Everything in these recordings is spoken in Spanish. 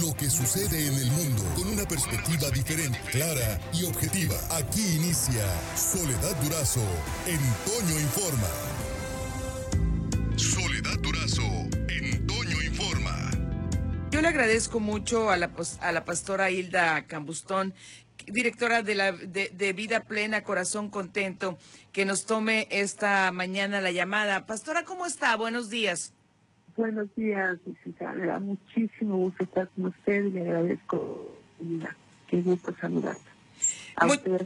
lo que sucede en el mundo con una perspectiva diferente, clara y objetiva. Aquí inicia Soledad Durazo en Toño Informa. Soledad Durazo en Toño Informa. Yo le agradezco mucho a la, a la pastora Hilda Cambustón directora de, la, de, Vida Plena, Corazón Contento, que nos tome esta mañana la llamada. Pastora, ¿cómo está? Buenos días. Buenos días, visita. Me da muchísimo gusto estar con usted y le agradezco. Qué gusto saludarte. A usted,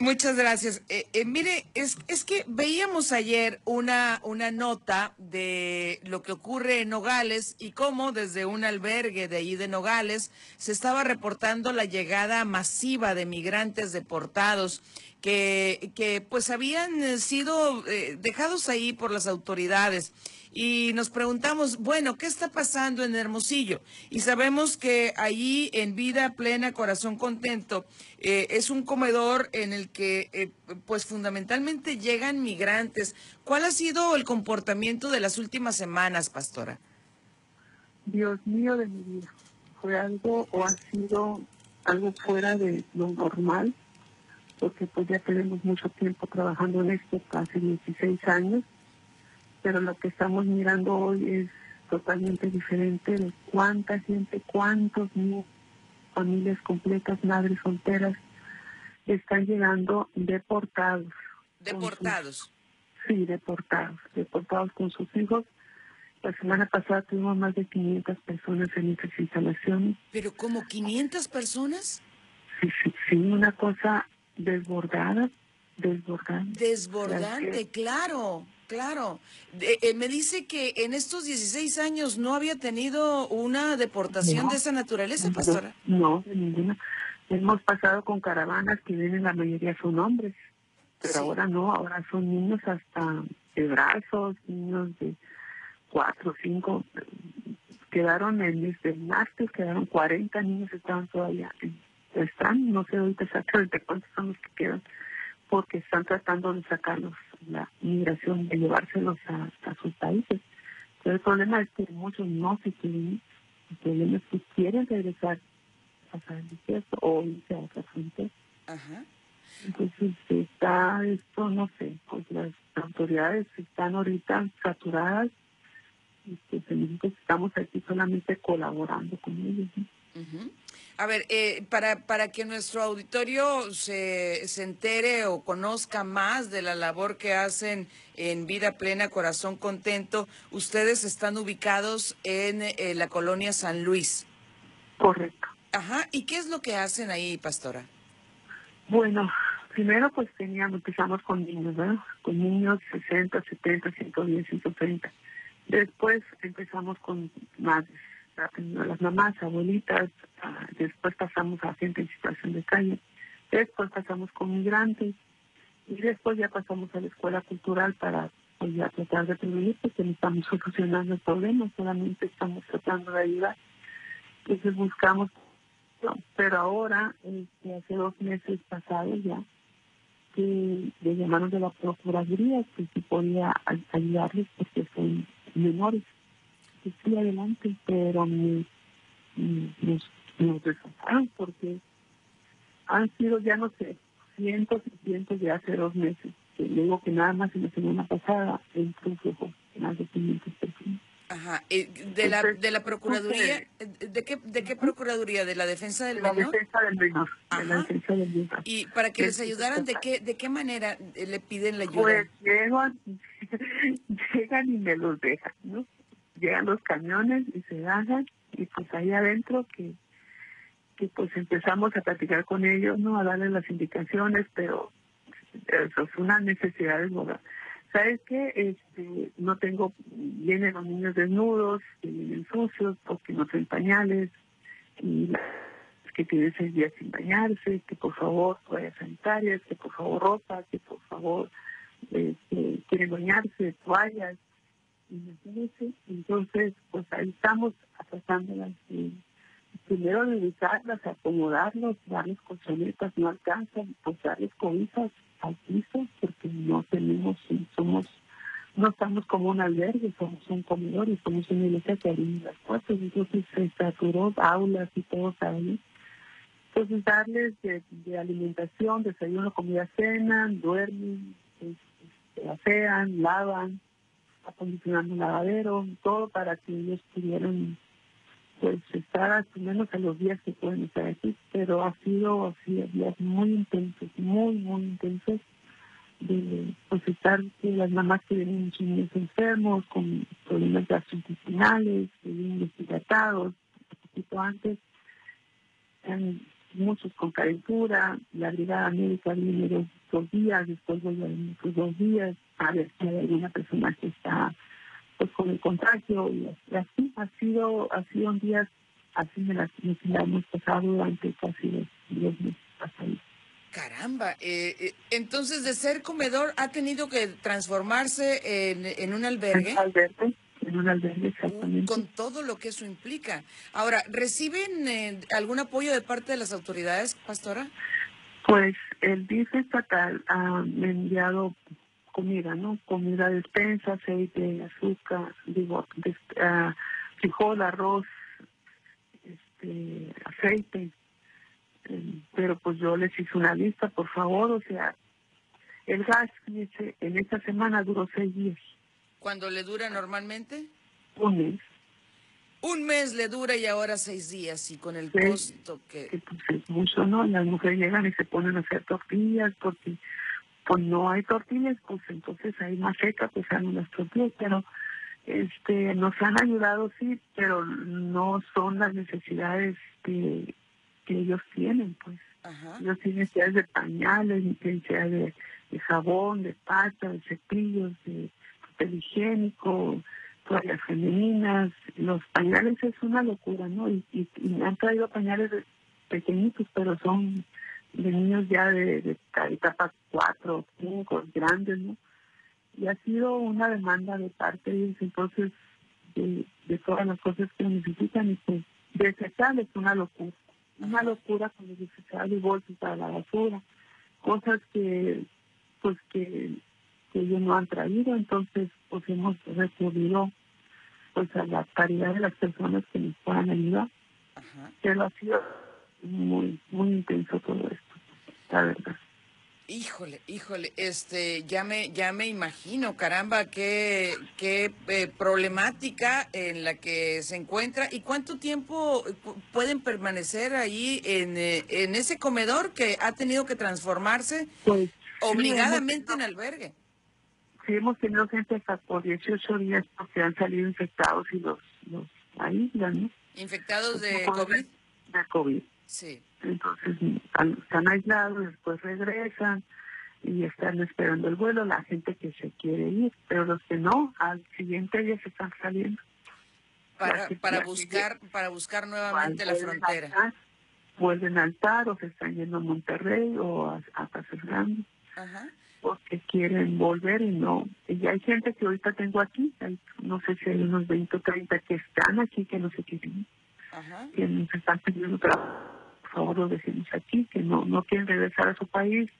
Muchas gracias. Eh, eh, mire, es, es que veíamos ayer una, una nota de lo que ocurre en Nogales y cómo desde un albergue de ahí de Nogales se estaba reportando la llegada masiva de migrantes deportados que, que pues habían sido eh, dejados ahí por las autoridades y nos preguntamos, bueno, ¿qué está pasando en Hermosillo? Y sabemos que allí en Vida Plena, Corazón Contento, eh, es un comedor en el que eh, pues fundamentalmente llegan migrantes. ¿Cuál ha sido el comportamiento de las últimas semanas, pastora? Dios mío de mi vida, fue algo o ha sido algo fuera de lo normal, porque pues ya tenemos mucho tiempo trabajando en esto, casi 16 años, pero lo que estamos mirando hoy es totalmente diferente de cuánta gente, cuántos niños, familias completas, madres solteras, están llegando deportados. ¿Deportados? sí, deportados, deportados con sus hijos. La semana pasada tuvimos más de 500 personas en estas instalaciones. ¿Pero como 500 personas? Sí, sí, sí, una cosa desbordada, desbordante. Desbordante, claro. Claro. Eh, me dice que en estos 16 años no había tenido una deportación de esa naturaleza, pastora. No, de ninguna. Hemos pasado con caravanas que vienen, la mayoría son hombres, pero ahora no, ahora son niños hasta de brazos, niños de cuatro, cinco. Quedaron en desde el martes, quedaron 40 niños, estaban todavía, están, no sé ahorita exactamente cuántos son los que quedan porque están tratando de sacarlos la migración, de llevárselos a, sus países. Pero el problema es que muchos no se quieren El problema es que quieren regresar a el desierto o irse a otra frontera. Entonces está esto, no sé, pues las autoridades están ahorita saturadas y pues estamos aquí solamente colaborando con ellos. A ver, eh, para, para que nuestro auditorio se, se entere o conozca más de la labor que hacen en Vida Plena, Corazón Contento, ustedes están ubicados en eh, la colonia San Luis. Correcto. Ajá, ¿y qué es lo que hacen ahí, pastora? Bueno, primero pues teníamos, empezamos con niños, ¿verdad? Con niños 60, 70, 110, 130. Después empezamos con madres las mamás, abuelitas, después pasamos a gente en situación de calle, después pasamos con migrantes y después ya pasamos a la escuela cultural para pues, ya tratar de prevenir porque no estamos solucionando el problema, solamente estamos tratando de ayudar. Entonces buscamos, pero ahora, este, hace dos meses pasados ya, que le llamaron de la Procuraduría que si podía ayudarles porque son menores sí adelante, pero me, nos, nos porque han sido ya no sé, cientos y cientos de hace dos meses. Que digo que nada más en la semana pasada entró un más de 500 personas. Ajá, eh, de la de la procuraduría, ¿de qué de qué procuraduría? De la defensa del menor. La defensa del menor. De la defensa del menor. Y para que les ayudaran, ¿de qué de qué manera le piden la ayuda? Pues llegan, llegan y me los dejan, ¿no? Llegan los camiones y se bajan y pues ahí adentro que que pues empezamos a platicar con ellos, ¿no? A darles las indicaciones, pero eso es una necesidad de moda. ¿Sabes qué? Este, no tengo, vienen los niños desnudos, que vienen sucios, porque no tienen pañales, y que tienen seis días sin bañarse, que por favor toallas sanitarias, que por favor ropa, que por favor este, quieren bañarse, toallas, entonces, pues ahí estamos tratando de primero dedicarlas, acomodarlos, darles colchonetas, no alcanzan, pues darles cobijas al piso, porque no tenemos, somos no estamos como un albergue, somos un comedor y somos una iglesia que abrimos las puertas, entonces se saturó aulas y todo ahí. Entonces darles de, alimentación, desayuno, comida, cena, duermen, este, asean, lavan, acondicionando un lavadero, todo para que ellos pudieran pues estar al menos a los días que pueden estar aquí, pero ha sido días muy intensos, muy, muy intensos de pues que las mamás que vienen niños enfermos, con problemas gastrointestinales, que vienen deshidratados, un poquito antes, muchos con calentura, la brigada médica viene dos, dos días, después vuelve a dos días, a ver si hay alguna persona que está pues con el contagio y así ha sido, ha sido un día, así me la, hemos pasado durante casi los diez meses pasados. Caramba, eh, eh, entonces de ser comedor ha tenido que transformarse en, en un albergue. En albergue, en un albergue, exactamente. Con todo lo que eso implica. Ahora, ¿reciben eh, algún apoyo de parte de las autoridades, pastora? Pues el DIF estatal ha enviado comida, ¿no? Comida, despensa, aceite, azúcar, digo, uh, frijol, arroz, este, aceite, pero pues yo les hice una lista, por favor, o sea, el gas en esta semana duró seis días. ¿Cuándo le dura normalmente? Un mes. Un mes le dura y ahora seis días, y con el costo que... pues es mucho, ¿no? Las mujeres llegan y se ponen a hacer tortillas porque pues no hay tortillas, pues entonces hay seca, pues hacen las tortillas, pero este nos han ayudado sí, pero no son las necesidades que que ellos tienen, pues. Ellos tienen necesidades de pañales, necesidades de, de jabón, de pasta, de cepillos, de papel higiénico, toallas femeninas. Los pañales es una locura, ¿no? Y, y, me han traído pañales pequeñitos, pero son de niños ya de, de etapa 4, 5, grandes, ¿no? Y ha sido una demanda de parte de ellos, entonces, de, de todas las cosas que necesitan y pues desechar es una locura una locura con los y bolsos para la basura, cosas que pues que, ellos no han traído, entonces pues hemos recurrido pues a la caridad de las personas que nos puedan ayudar. Pero ha sido muy, muy intenso todo esto, la verdad. Híjole, híjole, este, ya me, ya me imagino, caramba, qué, qué eh, problemática en la que se encuentra y cuánto tiempo pueden permanecer ahí en, eh, en ese comedor que ha tenido que transformarse pues, obligadamente en albergue. Sí, hemos tenido gente hasta por 18 días porque han salido infectados y los, los aíslan, ¿no? ¿Infectados de COVID? De COVID. Sí. Entonces están aislados, después regresan y están esperando el vuelo, la gente que se quiere ir, pero los que no, al siguiente día se están saliendo. Para, para buscar para buscar nuevamente la frontera. vuelven al altar o se están yendo a Monterrey o a, a Grande. Porque quieren volver y no. Y hay gente que ahorita tengo aquí, no sé si hay unos 20 o 30 que están aquí que no se quieren Ajá. que nos están pidiendo trabajo por favor lo decimos aquí, que no, no quieren regresar a su país,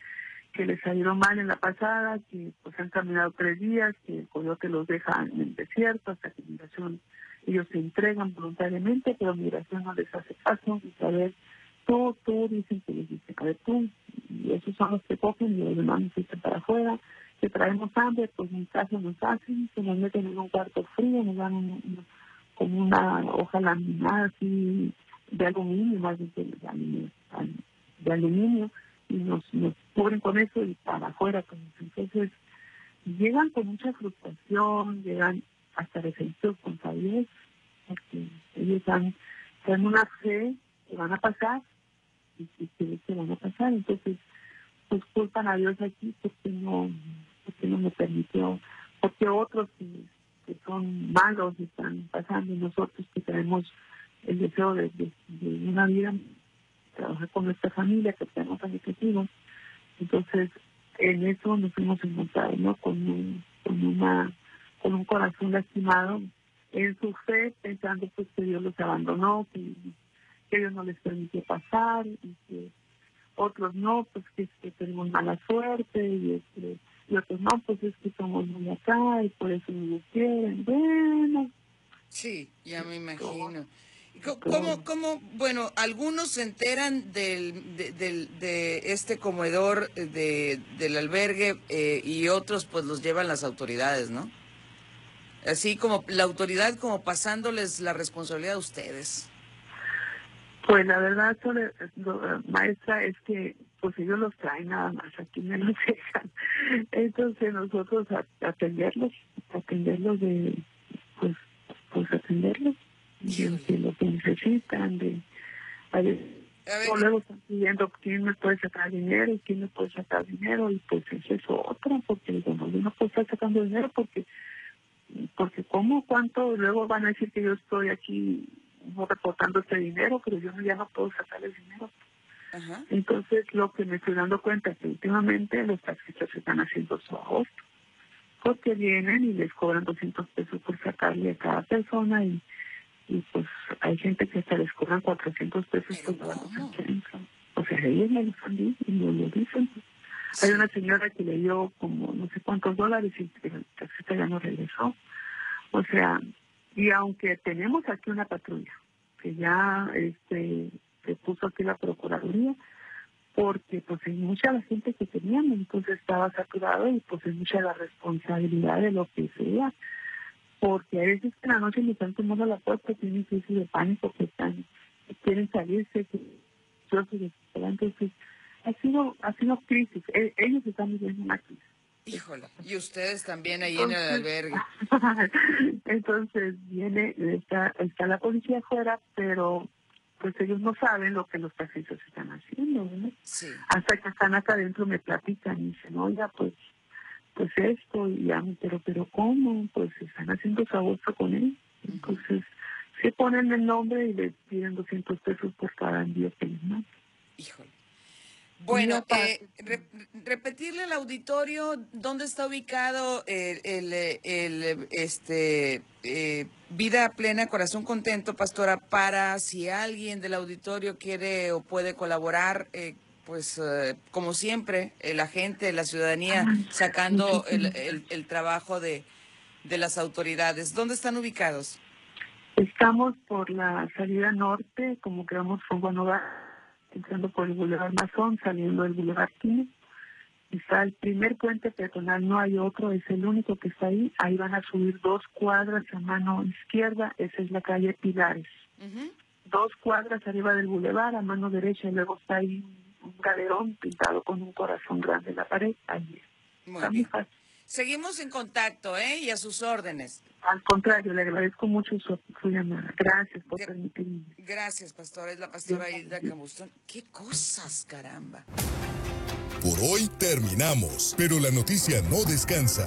que les salieron mal en la pasada, que pues han caminado tres días, que el coyote los deja en el desierto hasta que migración ellos se entregan voluntariamente, pero migración no les hace caso, y saber, tú, tú, dicen que les dicen, a tú, y esos son los que cogen y los demás nos dicen para afuera, que traemos hambre, pues en casa nos hacen, se nos meten en un cuarto frío, nos dan como una hoja laminada así de aluminio, más de, de, aluminio, y nos, nos cubren con eso y para afuera. Con Entonces, llegan con mucha frustración, llegan hasta con responsabilidad, porque ellos han, tienen una fe que van a pasar y que, que van a pasar. Entonces, pues culpan a Dios aquí porque no, porque no me permitió, porque otros que, que son malos están pasando y nosotros que tenemos el deseo de, una vida, trabajar con nuestra familia, que tenemos objetivos. Entonces, en eso nos hemos encontrado, ¿no? Con un, con una, con un corazón lastimado en su fe, pensando pues que Dios los abandonó, que, que Dios no les permitió pasar y que otros no, pues que, que tenemos mala suerte y este, Y otros, no, pues es que somos muy acá y por eso nos quieren. Bueno. Sí, ya me imagino. ¿Cómo, cómo, bueno, algunos se enteran del, de, del, de este comedor de, del albergue eh, y otros pues los llevan las autoridades, ¿no? Así como la autoridad como pasándoles la responsabilidad a ustedes. Pues la verdad, sobre, maestra, es que pues ellos los traen nada más, aquí me los dejan. Entonces nosotros atenderlos, atenderlos de, pues, pues atenderlos de, lo que necesitan, de a ver, luego están pidiendo quién me puede sacar dinero y quién me puede sacar dinero y pues eso es otra, porque yo no puedo estar sacando dinero porque porque cómo, cuánto, luego van a decir que yo estoy aquí reportando este dinero, pero yo ya no puedo sacar el dinero. Entonces, lo que me estoy dando cuenta es que últimamente los taxistas están haciendo su agosto, porque vienen y les cobran 200 pesos por sacarle a cada persona y, y pues hay gente que hasta les cobran 400 pesos por llevarlos O sea, ellos me lo dicho y me lo dicen. Hay una señora que le dio como no sé cuántos dólares y el taxista ya no regresó. O sea, y aunque tenemos aquí una patrulla que ya este se puso aquí la procuraduría porque pues hay mucha la gente que teníamos entonces estaba saturado y pues es mucha la responsabilidad de lo que sea porque a veces en la noche me están tomando la puerta tienen crisis de pánico que están quieren salirse que yo soy entonces ha sido, ha sido crisis. E, ellos están viviendo una crisis. Híjole, y ustedes también ahí en el albergue. Entonces viene, está, está la policía afuera, pero pues ellos no saben lo que los taxistas están haciendo, Sí. Hasta que están acá adentro me platican y dicen, oiga, pues pues esto, y ya, pero, pero ¿cómo? Pues están haciendo su agosto con él. Entonces, se ponen el nombre y les piden 200 pesos por cada envío que les mandan. Híjole. Bueno, eh, repetirle al auditorio dónde está ubicado el, el, este eh, Vida Plena, Corazón Contento, Pastora, para si alguien del auditorio quiere o puede colaborar, eh, pues como siempre, la gente, la ciudadanía, sacando el, el, trabajo de, de las autoridades. ¿Dónde están ubicados? Estamos por la salida norte, como que vamos rumbo a entrando por el Boulevard Mazón, saliendo del Boulevard Quine. Está el primer puente peatonal, no hay otro, es el único que está ahí. Ahí van a subir dos cuadras a mano izquierda, esa es la calle Pilares. Dos cuadras arriba del Boulevard, a mano derecha, y luego está ahí un galerón pintado con un corazón grande en la pared. Ahí está muy fácil. Seguimos en contacto, ¿eh? Y a sus órdenes. Al contrario, le agradezco mucho su, llamada. Gracias por permitirme. Gracias, pastor. Es la pastora Hilda Camustón. ¡Qué cosas, caramba! Por hoy terminamos, pero la noticia no descansa.